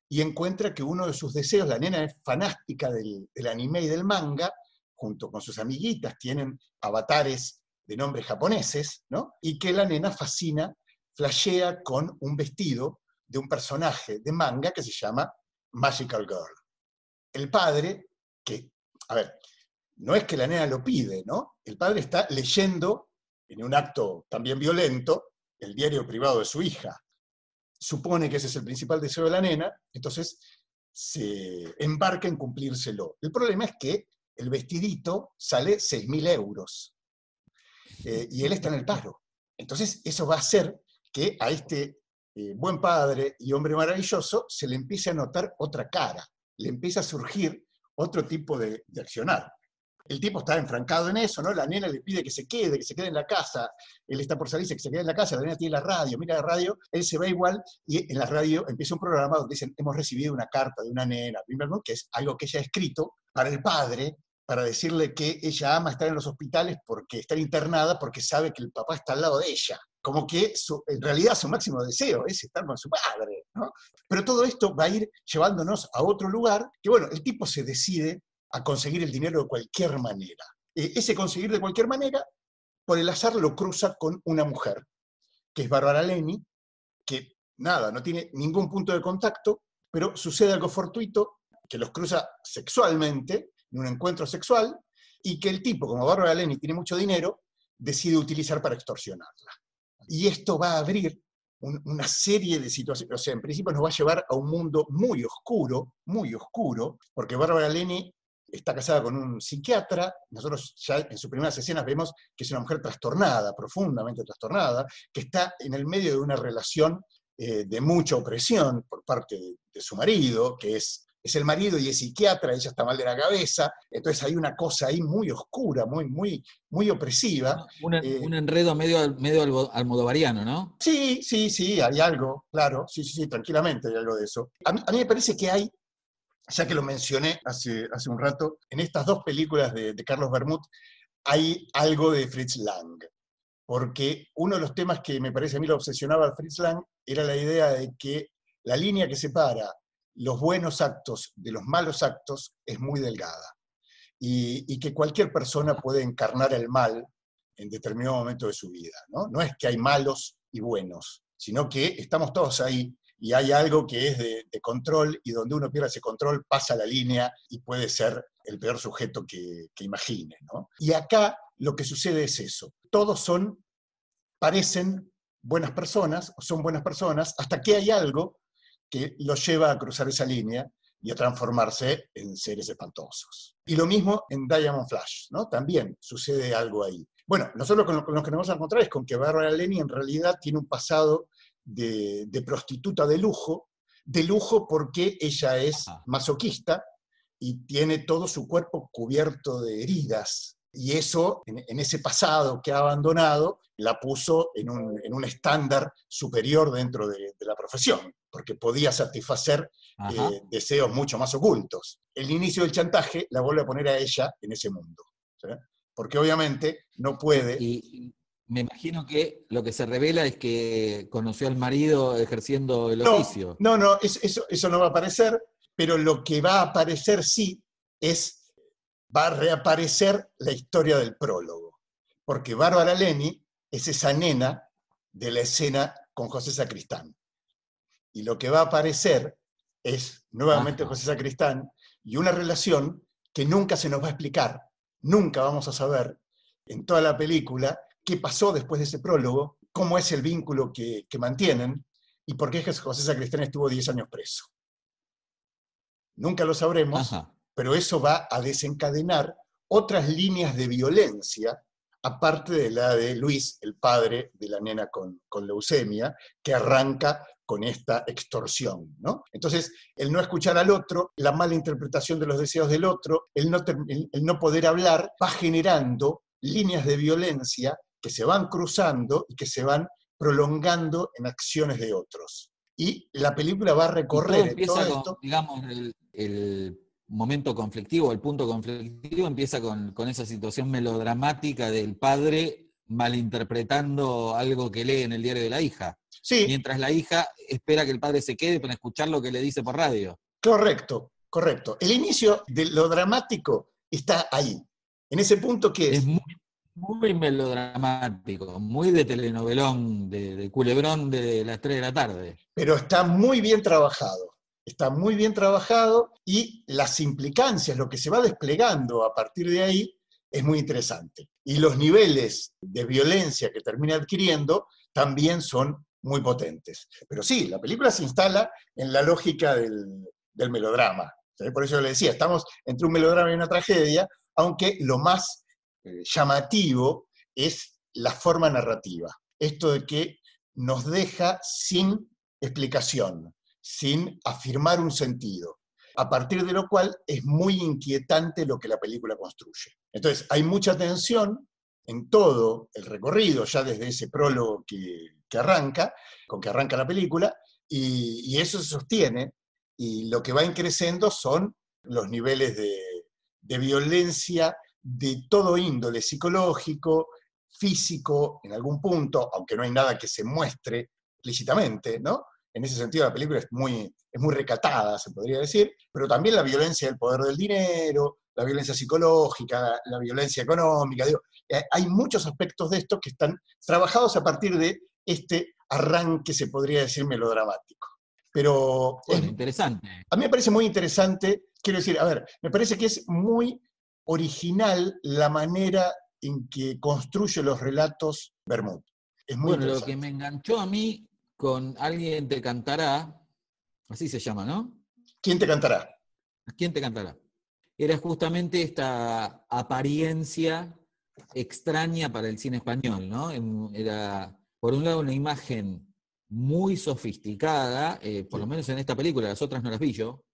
y encuentra que uno de sus deseos, la nena es fanática del, del anime y del manga, junto con sus amiguitas, tienen avatares de nombres japoneses, ¿no? Y que la nena fascina, flashea con un vestido de un personaje de manga que se llama Magical Girl. El padre, a ver, no es que la nena lo pide, ¿no? El padre está leyendo, en un acto también violento, el diario privado de su hija. Supone que ese es el principal deseo de la nena, entonces se embarca en cumplírselo. El problema es que el vestidito sale 6.000 euros eh, y él está en el paro. Entonces eso va a hacer que a este eh, buen padre y hombre maravilloso se le empiece a notar otra cara, le empieza a surgir otro tipo de, de accionar. El tipo está enfrancado en eso, ¿no? La nena le pide que se quede, que se quede en la casa. Él está por salirse, que se quede en la casa. La nena tiene la radio, mira la radio, él se va igual y en la radio empieza un programa donde dicen, hemos recibido una carta de una nena, que es algo que ella ha escrito para el padre, para decirle que ella ama estar en los hospitales porque está internada, porque sabe que el papá está al lado de ella. Como que su- en realidad su máximo deseo es estar con su padre. ¿no? Pero todo esto va a ir llevándonos a otro lugar, que bueno, el tipo se decide a conseguir el dinero de cualquier manera. Eh, ese conseguir de cualquier manera, por el azar lo cruza con una mujer, que es Bárbara Leni, que nada, no tiene ningún punto de contacto, pero sucede algo fortuito que los cruza sexualmente, en un encuentro sexual, y que el tipo, como Bárbara Leni tiene mucho dinero, decide utilizar para extorsionarla. Y esto va a abrir un- una serie de situaciones, o sea, en principio nos va a llevar a un mundo muy oscuro, muy oscuro, porque Bárbara Leni está casada con un psiquiatra, nosotros ya en sus primeras escenas vemos que es una mujer trastornada, profundamente trastornada, que está en el medio de una relación eh, de mucha opresión por parte de su marido, que es, es el marido y es psiquiatra, ella está mal de la cabeza, entonces hay una cosa ahí muy oscura, muy, muy, muy opresiva. Un, Eh, un enredo medio, medio almodovariano, ¿no? Sí, sí, sí, hay algo, claro, sí, sí, sí, tranquilamente hay algo de eso. A mí, a mí me parece que hay, ya que lo mencioné hace, hace un rato, en estas dos películas de, de Carlos Bermud hay algo de Fritz Lang, porque uno de los temas que me parece a mí lo obsesionaba a Fritz Lang era la idea de que la línea que separa los buenos actos de los malos actos es muy delgada y, y que cualquier persona puede encarnar el mal en determinado momento de su vida. ¿no? no es que hay malos y buenos, sino que estamos todos ahí y hay algo que es de, de control y donde uno pierde ese control pasa la línea y puede ser el peor sujeto que, que imagine. ¿no? Y acá lo que sucede es eso. Todos son, parecen buenas personas o son buenas personas hasta que hay algo que los lleva a cruzar esa línea y a transformarse en seres espantosos. Y lo mismo en Diamond Flash, ¿no? También sucede algo ahí. Bueno, nosotros con lo, con lo que nos vamos a encontrar es con que Barbara Lenny en realidad tiene un pasado de, de prostituta de lujo, de lujo porque ella es masoquista y tiene todo su cuerpo cubierto de heridas. Y eso, en, en ese pasado que ha abandonado, la puso en un, en un estándar superior dentro de, de, la profesión, porque podía satisfacer eh, deseos mucho más ocultos. El inicio del chantaje la vuelve a poner a ella en ese mundo. ¿sí? Porque obviamente no puede... Y, me imagino que lo que se revela es que conoció al marido ejerciendo el no, oficio. No, no, eso, eso, eso no va a aparecer, pero lo que va a aparecer sí es va a reaparecer la historia del prólogo, porque Bárbara Leni es esa nena de la escena con José Sacristán. Y lo que va a aparecer es nuevamente José Sacristán y una relación que nunca se nos va a explicar, nunca vamos a saber en toda la película qué pasó después de ese prólogo, cómo es el vínculo que, mantienen y por qué José Sacristán estuvo 10 años preso. Nunca lo sabremos, pero eso va a desencadenar otras líneas de violencia, aparte de la de Luis, el padre de la nena con, con leucemia, que arranca con esta extorsión. ¿no? Entonces, el no escuchar al otro, la mala interpretación de los deseos del otro, el no, el no poder hablar, va generando líneas de violencia que se van cruzando y que se van prolongando en acciones de otros. Y la película va a recorrer todo, esto. digamos, el, momento conflictivo, el punto conflictivo empieza con, con, esa situación melodramática del padre malinterpretando algo que lee en el diario de la hija. Sí. Mientras la hija espera que el padre se quede para escuchar lo que le dice por radio. Correcto, correcto. El inicio de lo dramático está ahí. En ese punto que es... muy, melodramático, muy de telenovelón, de, culebrón de las 3 de la tarde. Pero está muy bien trabajado. Está muy bien trabajado y las implicancias, lo que se va desplegando a partir de ahí, es muy interesante. Y los niveles de violencia que termina adquiriendo también son muy potentes. Pero sí, la película se instala en la lógica del, melodrama. Por eso le decía, estamos entre un melodrama y una tragedia, aunque lo más eh, llamativo es la forma narrativa. Esto de que nos deja sin explicación, sin afirmar un sentido, a partir de lo cual es muy inquietante lo que la película construye. Entonces, hay mucha tensión en todo el recorrido, ya desde ese prólogo que, arranca, con que arranca la película, y, eso se sostiene, y lo que va increciendo son los niveles de, de violencia de todo índole, psicológico, físico, en algún punto, aunque no hay nada que se muestre explícitamente, ¿no? En ese sentido la película es muy, es muy recatada, se podría decir, pero también la violencia del poder del dinero, la violencia psicológica, la, violencia económica, digo, eh, hay muchos aspectos de esto que están trabajados a partir de este arranque, se podría decir, melodramático. Pero... es, interesante. A mí me parece muy interesante, quiero decir, a ver, me parece que es muy original la manera en que construye los relatos Bermud. Es muy bueno, lo que me enganchó a mí con Alguien te cantará, así se llama, ¿no? ¿Quién te cantará? ¿Quién te cantará? Era justamente esta apariencia extraña para el cine español, ¿no? Era por un lado, una imagen muy sofisticada, eh, por lo menos en esta película, las otras no las vi yo,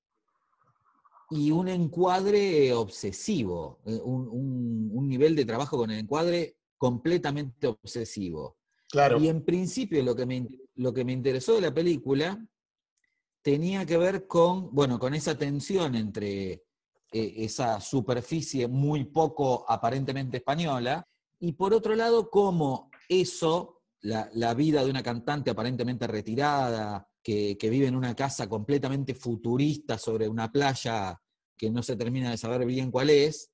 y un encuadre obsesivo, eh, un, nivel de trabajo con el encuadre completamente obsesivo. Claro. Y en principio lo que, me, lo que me interesó de la película tenía que ver con, bueno, con esa tensión entre eh, esa superficie muy poco aparentemente española, y por otro lado, cómo eso la, vida de una cantante aparentemente retirada, que, vive en una casa completamente futurista sobre una playa que no se termina de saber bien cuál es,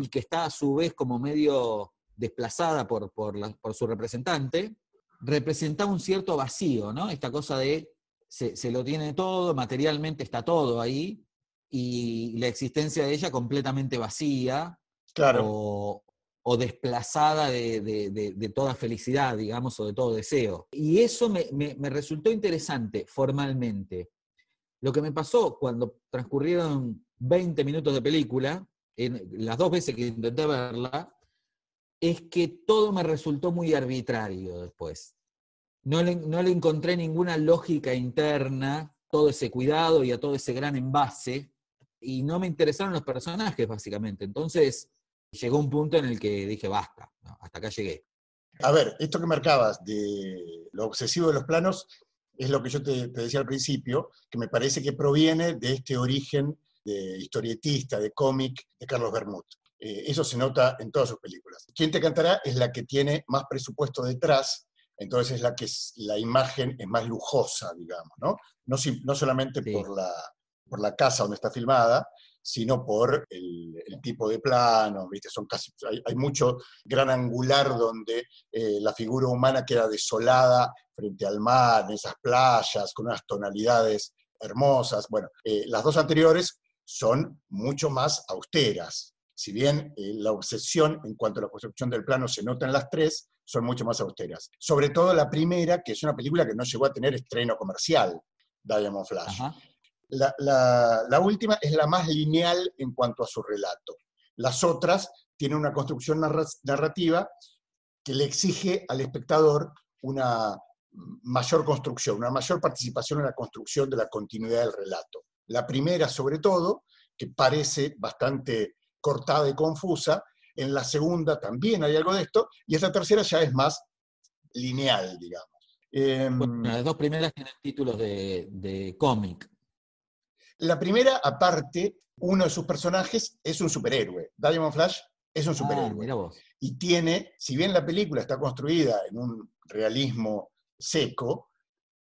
y que está a su vez como medio desplazada por, por, su representante, representa un cierto vacío, ¿no? Esta cosa de se, lo tiene todo, materialmente está todo ahí, y la existencia de ella completamente vacía, claro o desplazada de, toda felicidad, digamos, o de todo deseo. Y eso me, resultó interesante formalmente. Lo que me pasó cuando transcurrieron 20 minutos de película, en las dos veces que intenté verla, es que todo me resultó muy arbitrario después. No le, encontré ninguna lógica interna, todo ese cuidado y a todo ese gran envase, y no me interesaron los personajes, básicamente. Entonces, llegó un punto en el que dije, basta, hasta acá llegué. A ver, esto que marcabas de lo obsesivo de los planos es lo que yo te, decía al principio, que me parece que proviene de este origen de historietista, de cómic de Carlos Bermud. Eh, eso se nota en todas sus películas. Quien te cantará es la que tiene más presupuesto detrás, entonces es la que es, la imagen es más lujosa, digamos, ¿no? No, no solamente por, la, por la casa donde está filmada, sino por el, el tipo de plano, ¿viste? Son casi, hay, hay mucho gran angular donde eh, la figura humana queda desolada frente al mar, en esas playas, con unas tonalidades hermosas. Bueno, eh, las dos anteriores son mucho más austeras. Si bien eh, la obsesión en cuanto a la construcción del plano se nota en las tres, son mucho más austeras. Sobre todo la primera, que es una película que no llegó a tener estreno comercial, Diamond Flash. La, la- la última es la más lineal en cuanto a su relato. Las otras tienen una construcción narra- narrativa que le exige al espectador una mayor construcción, una mayor participación en la construcción de la continuidad del relato. La primera, sobre todo, que parece bastante cortada y confusa, en la segunda también hay algo de esto, y esta tercera ya es más lineal, digamos. Em, Bueno, las dos primeras tienen títulos de, de cómic. La primera, aparte, uno de sus personajes es un superhéroe. Diamond Flash es un Ah, superhéroe. y tiene, si bien la película está construida en un realismo seco,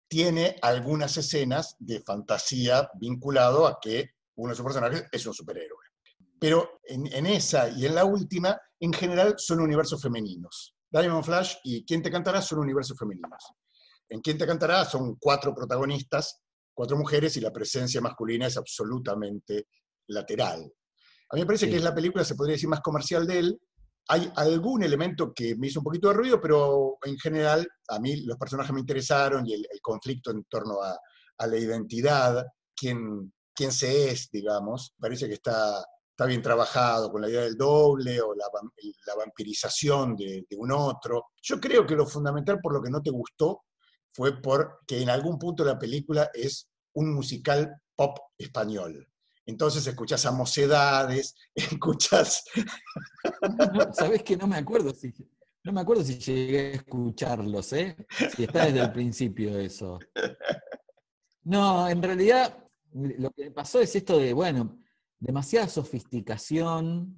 tiene algunas escenas de fantasía vinculado a que uno de sus personajes es un superhéroe. Pero en, en esa y en la última, en general, son universos femeninos. Diamond Flash y Quién te cantará son universos femeninos. En Quién te cantará son cuatro protagonistas, cuatro mujeres, y la presencia masculina es absolutamente lateral. A mí me parece Sí. que es la película, se podría decir, más comercial de él, hay algún elemento que me hizo un poquito de ruido, pero en general a mí los personajes me interesaron y el, el conflicto en torno a, a la identidad, quién, quién se es, digamos, parece que está, está bien trabajado con la idea del doble o la, vam- la vampirización de, de un otro. Yo creo que lo fundamental por lo que no te gustó fue porque en algún punto la película es un musical pop español. Entonces escuchás a mocedades, escuchás No, ¿Sabés que no me acuerdo si no me acuerdo si llegué a escucharlos, ¿eh? Si está desde el principio eso. No, en realidad lo que pasó es esto de, bueno, demasiada sofisticación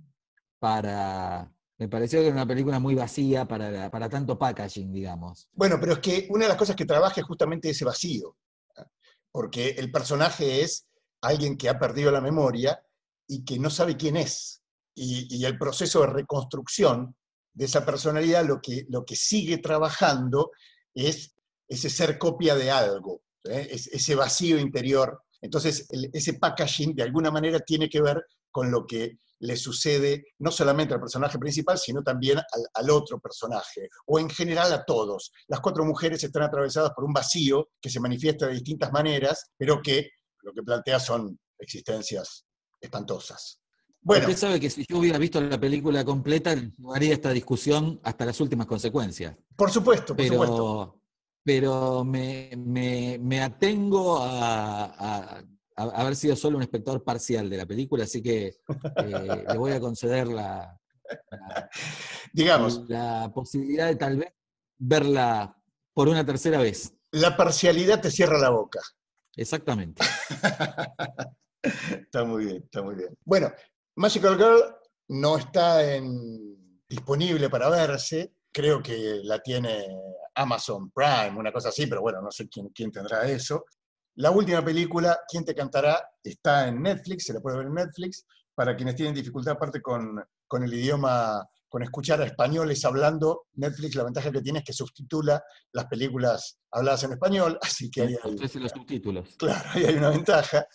para. Me pareció que era una película muy vacía para, para tanto packaging, digamos. Bueno, pero es que una de las cosas que trabaja es justamente ese vacío, ¿ah? porque el personaje es alguien que ha perdido la memoria y que no sabe quién es. Y, el proceso de reconstrucción de esa personalidad lo que, lo que sigue trabajando es ese ser copia de algo, ¿eh? Es- ese vacío interior. Entonces, el- ese packaging de alguna manera tiene que ver con lo que le sucede no solamente al personaje principal, sino también al, al otro personaje, o en general a todos. Las cuatro mujeres están atravesadas por un vacío que se manifiesta de distintas maneras, pero que lo que plantea son existencias espantosas. Bueno, Usted sabe que si yo hubiera visto la película completa, llevaría esta discusión hasta las últimas consecuencias. por supuesto, por supuesto. Pero, me, me- me atengo a, a- a haber sido solo un espectador parcial de la película, así que eh, le voy a conceder la, la- Digamos, la posibilidad de tal vez verla por una tercera vez. la parcialidad te cierra la boca. Exactamente. Está muy bien, está muy bien. Bueno, Magical Girl no está en- disponible para verse. Creo que la tiene Amazon Prime, una cosa así, pero bueno, no sé quién, quién tendrá eso. La última película, ¿Quién te cantará? está en Netflix, se la puede ver en Netflix. Para quienes tienen dificultad aparte con, con el idioma, con escuchar a españoles hablando, Netflix la ventaja que tiene es que subtitula las películas habladas en español, así que ahí hay, los subtítulos. Claro, ahí hay una ventaja.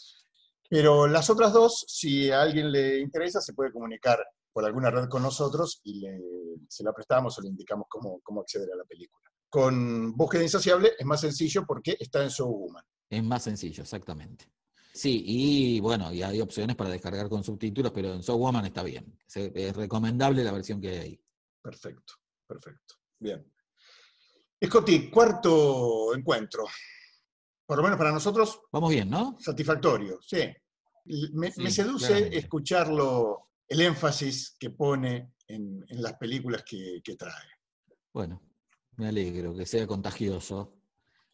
Pero las otras dos, si a alguien le interesa, se puede comunicar por alguna red con nosotros y le, se la prestamos o le indicamos cómo, cómo acceder a la película. Con Búsqueda Insaciable es más sencillo porque está en Woman. Es más sencillo, exactamente. Sí, y bueno, y hay opciones para descargar con subtítulos, pero en Woman está bien. Es, es recomendable la versión que hay ahí. Perfecto, perfecto. Bien. Scotty, cuarto encuentro. Por lo menos para nosotros, Vamos bien, ¿no? satisfactorio, sí. Me, Sí, me seduce claramente. escucharlo, el énfasis que pone en, en las películas que, que trae. Bueno, me alegro que sea contagioso,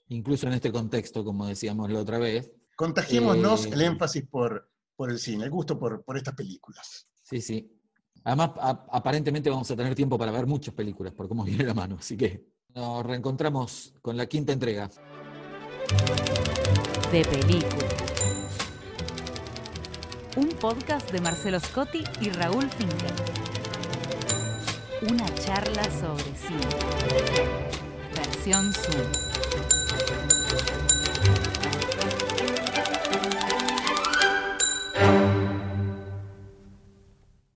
incluso en este contexto, como decíamos la otra vez. Contagiémonos Eh, el énfasis por, por el cine, el gusto por, por estas películas. Sí, sí. Además, a- aparentemente vamos a tener tiempo para ver muchas películas, por cómo viene la mano. Así que nos reencontramos con la quinta entrega. De película. Un podcast de Marcelo Scotti y Raúl Finkel. Una charla sobre cine. Versión Zoom.